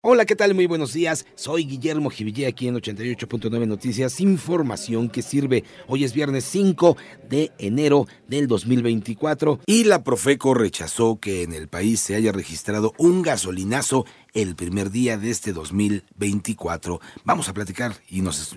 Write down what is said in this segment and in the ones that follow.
Hola, ¿qué tal? Muy buenos días. Soy Guillermo Jivillé aquí en 88.9 Noticias, información que sirve. Hoy es viernes 5 de enero del 2024 y la Profeco rechazó que en el país se haya registrado un gasolinazo el primer día de este 2024. Vamos a platicar y nos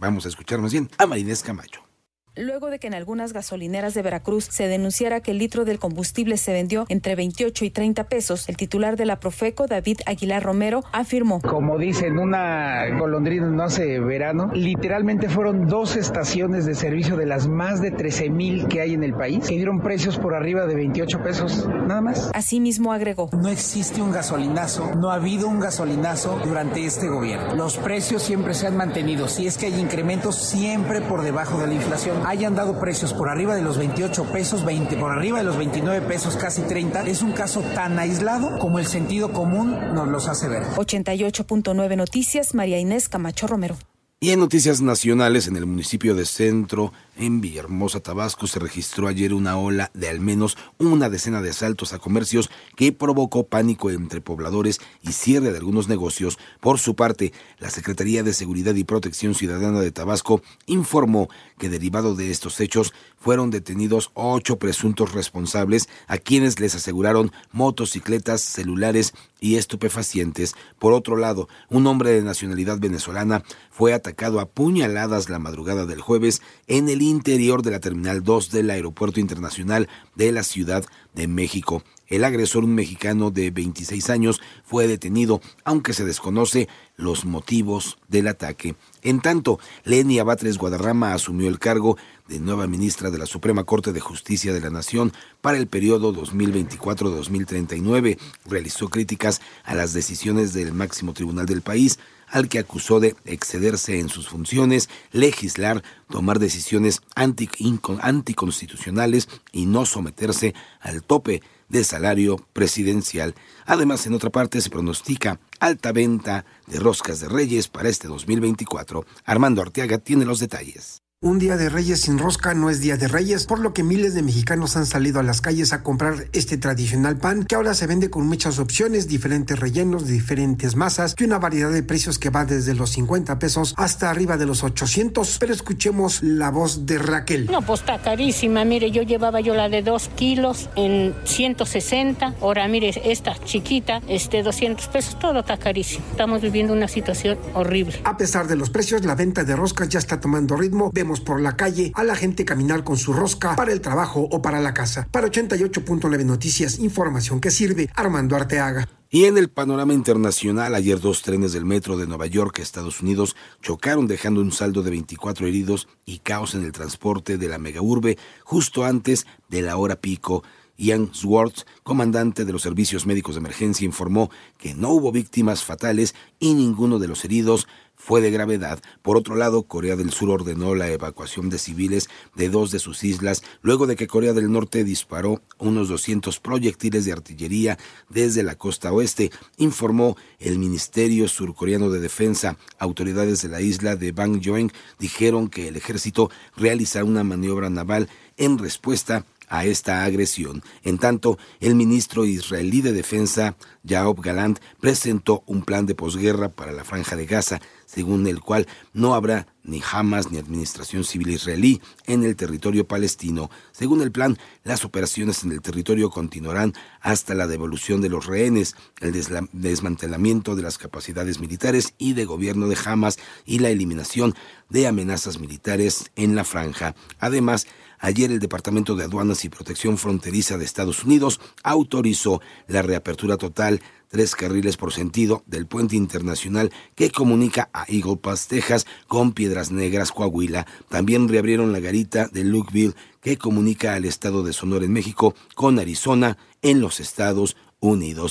vamos a escuchar más bien a Marinés Camacho luego de que en algunas gasolineras de Veracruz se denunciara que el litro del combustible se vendió entre 28 y 30 pesos, el titular de la Profeco, David Aguilar Romero, afirmó. Como dicen, una golondrina no hace verano. Literalmente fueron dos estaciones de servicio de las más de 13 mil que hay en el país que dieron precios por arriba de 28 pesos, nada más. Asimismo agregó. No existe un gasolinazo, no ha habido un gasolinazo durante este gobierno. Los precios siempre se han mantenido. Si es que hay incrementos, siempre por debajo de la inflación hayan dado precios por arriba de los 28 pesos, 20, por arriba de los 29 pesos, casi 30, es un caso tan aislado como el sentido común nos los hace ver. 88.9 Noticias, María Inés Camacho Romero. Y en noticias nacionales, en el municipio de Centro, en Villahermosa, Tabasco, se registró ayer una ola de al menos una decena de asaltos a comercios que provocó pánico entre pobladores y cierre de algunos negocios. Por su parte, la Secretaría de Seguridad y Protección Ciudadana de Tabasco informó que derivado de estos hechos fueron detenidos ocho presuntos responsables a quienes les aseguraron motocicletas, celulares y estupefacientes. Por otro lado, un hombre de nacionalidad venezolana fue atacado a puñaladas la madrugada del jueves en el interior de la Terminal 2 del Aeropuerto Internacional de la Ciudad de México. El agresor, un mexicano de 26 años, fue detenido, aunque se desconoce los motivos del ataque. En tanto, Leni Abatres Guadarrama asumió el cargo de nueva ministra de la Suprema Corte de Justicia de la Nación para el periodo 2024-2039. Realizó críticas a las decisiones del máximo tribunal del país, al que acusó de excederse en sus funciones, legislar, tomar decisiones anticonstitucionales y no someterse al tope de salario presidencial. Además, en otra parte se pronostica alta venta de roscas de reyes para este 2024. Armando Arteaga tiene los detalles. Un día de Reyes sin rosca no es día de Reyes, por lo que miles de mexicanos han salido a las calles a comprar este tradicional pan que ahora se vende con muchas opciones, diferentes rellenos, diferentes masas y una variedad de precios que va desde los 50 pesos hasta arriba de los 800. Pero escuchemos la voz de Raquel. No, pues está carísima. Mire, yo llevaba yo la de 2 kilos en 160. Ahora, mire, esta chiquita, este 200 pesos, todo está carísimo. Estamos viviendo una situación horrible. A pesar de los precios, la venta de roscas ya está tomando ritmo. Por la calle a la gente caminar con su rosca para el trabajo o para la casa. Para 88.9 Noticias, información que sirve Armando Arteaga. Y en el panorama internacional, ayer dos trenes del metro de Nueva York, Estados Unidos, chocaron dejando un saldo de 24 heridos y caos en el transporte de la megaurbe justo antes de la hora pico. Ian Swartz, comandante de los servicios médicos de emergencia, informó que no hubo víctimas fatales y ninguno de los heridos fue de gravedad. Por otro lado, Corea del Sur ordenó la evacuación de civiles de dos de sus islas luego de que Corea del Norte disparó unos 200 proyectiles de artillería desde la costa oeste, informó el Ministerio Surcoreano de Defensa. Autoridades de la isla de Bangjoeng dijeron que el ejército realizará una maniobra naval en respuesta a esta agresión. En tanto, el ministro israelí de Defensa, Yaob Galant, presentó un plan de posguerra para la franja de Gaza, según el cual no habrá ni Hamas ni administración civil israelí en el territorio palestino. Según el plan, las operaciones en el territorio continuarán hasta la devolución de los rehenes, el desmantelamiento de las capacidades militares y de gobierno de Hamas y la eliminación de amenazas militares en la franja. Además, Ayer el Departamento de Aduanas y Protección Fronteriza de Estados Unidos autorizó la reapertura total tres carriles por sentido del puente internacional que comunica a Eagle Pass, Texas, con Piedras Negras, Coahuila. También reabrieron la garita de Lukeville que comunica al estado de Sonora en México con Arizona en los Estados Unidos.